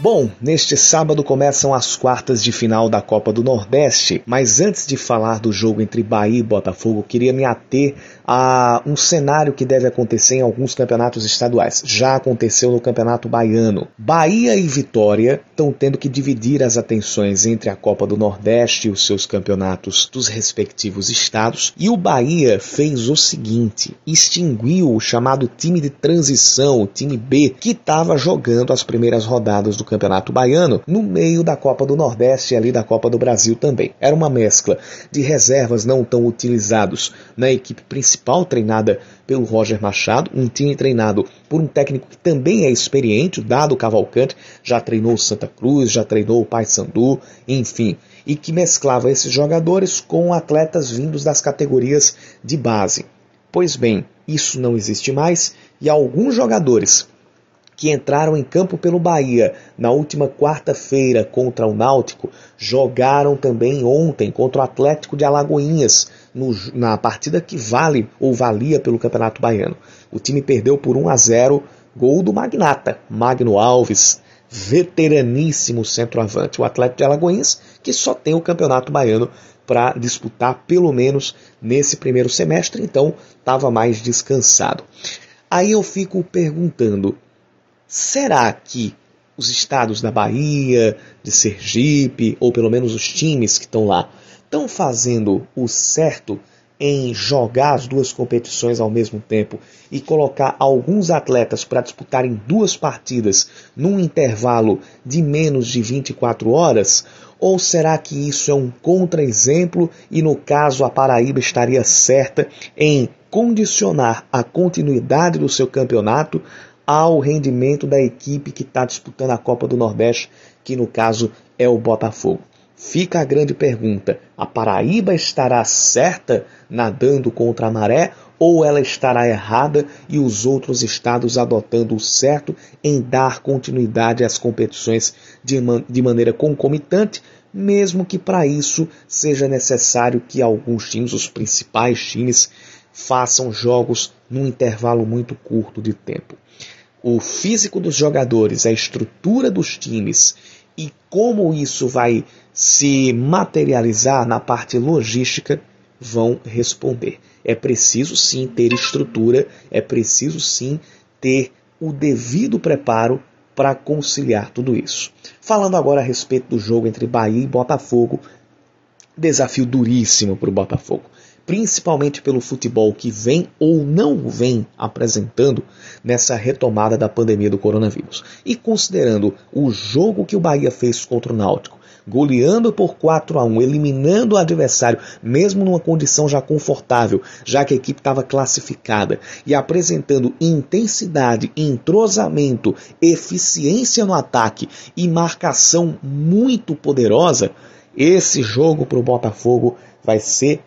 Bom, neste sábado começam as quartas de final da Copa do Nordeste, mas antes de falar do jogo entre Bahia e Botafogo, queria me ater a um cenário que deve acontecer em alguns campeonatos estaduais. Já aconteceu no Campeonato Baiano. Bahia e Vitória estão tendo que dividir as atenções entre a Copa do Nordeste e os seus campeonatos dos respectivos estados, e o Bahia fez o seguinte: extinguiu o chamado time de transição, o time B, que estava jogando as primeiras rodadas do Campeonato Baiano no meio da Copa do Nordeste e ali da Copa do Brasil também. Era uma mescla de reservas não tão utilizados na equipe principal treinada pelo Roger Machado, um time treinado por um técnico que também é experiente, o Dado Cavalcante, já treinou o Santa Cruz, já treinou o Paysandu, enfim, e que mesclava esses jogadores com atletas vindos das categorias de base. Pois bem, isso não existe mais e alguns jogadores que entraram em campo pelo Bahia na última quarta-feira contra o Náutico, jogaram também ontem contra o Atlético de Alagoinhas, no, na partida que vale ou valia pelo Campeonato Baiano. O time perdeu por 1 a 0, gol do Magnata, Magno Alves, veteraníssimo centroavante, o Atlético de Alagoinhas, que só tem o Campeonato Baiano para disputar pelo menos nesse primeiro semestre, então estava mais descansado. Aí eu fico perguntando, Será que os estados da Bahia, de Sergipe, ou pelo menos os times que estão lá, estão fazendo o certo em jogar as duas competições ao mesmo tempo e colocar alguns atletas para disputarem duas partidas num intervalo de menos de 24 horas? Ou será que isso é um contra-exemplo e, no caso, a Paraíba estaria certa em condicionar a continuidade do seu campeonato ao rendimento da equipe que está disputando a Copa do Nordeste, que no caso é o Botafogo. Fica a grande pergunta: a Paraíba estará certa nadando contra a maré ou ela estará errada e os outros estados adotando o certo em dar continuidade às competições de, man de maneira concomitante, mesmo que para isso seja necessário que alguns times, os principais times, façam jogos num intervalo muito curto de tempo o físico dos jogadores, a estrutura dos times e como isso vai se materializar na parte logística vão responder. É preciso sim ter estrutura, é preciso sim ter o devido preparo para conciliar tudo isso. Falando agora a respeito do jogo entre Bahia e Botafogo, desafio duríssimo para o Botafogo principalmente pelo futebol que vem ou não vem apresentando nessa retomada da pandemia do coronavírus. E considerando o jogo que o Bahia fez contra o Náutico, goleando por 4 a 1, eliminando o adversário, mesmo numa condição já confortável, já que a equipe estava classificada, e apresentando intensidade, entrosamento, eficiência no ataque e marcação muito poderosa, esse jogo para o Botafogo vai ser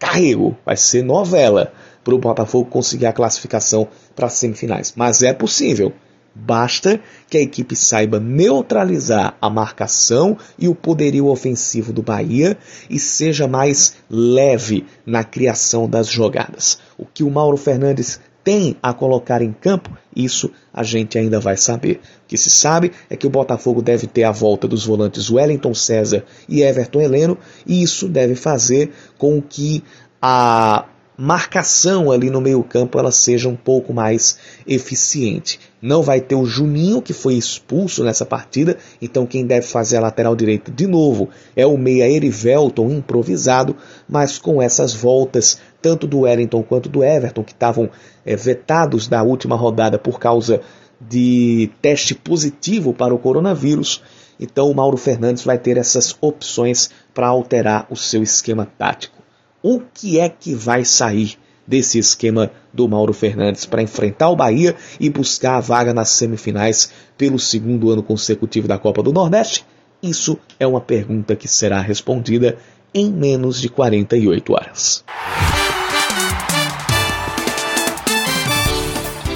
carrego, vai ser novela para o Botafogo conseguir a classificação para as semifinais. Mas é possível. Basta que a equipe saiba neutralizar a marcação e o poderio ofensivo do Bahia e seja mais leve na criação das jogadas. O que o Mauro Fernandes tem a colocar em campo, isso a gente ainda vai saber. O que se sabe é que o Botafogo deve ter a volta dos volantes Wellington César e Everton Heleno, e isso deve fazer com que a marcação ali no meio-campo ela seja um pouco mais eficiente. Não vai ter o Juninho que foi expulso nessa partida, então quem deve fazer a lateral direita de novo é o meia Erivelton improvisado, mas com essas voltas tanto do Wellington quanto do Everton que estavam é, vetados da última rodada por causa de teste positivo para o coronavírus. Então o Mauro Fernandes vai ter essas opções para alterar o seu esquema tático o que é que vai sair desse esquema do Mauro Fernandes para enfrentar o Bahia e buscar a vaga nas semifinais pelo segundo ano consecutivo da Copa do Nordeste? Isso é uma pergunta que será respondida em menos de 48 horas.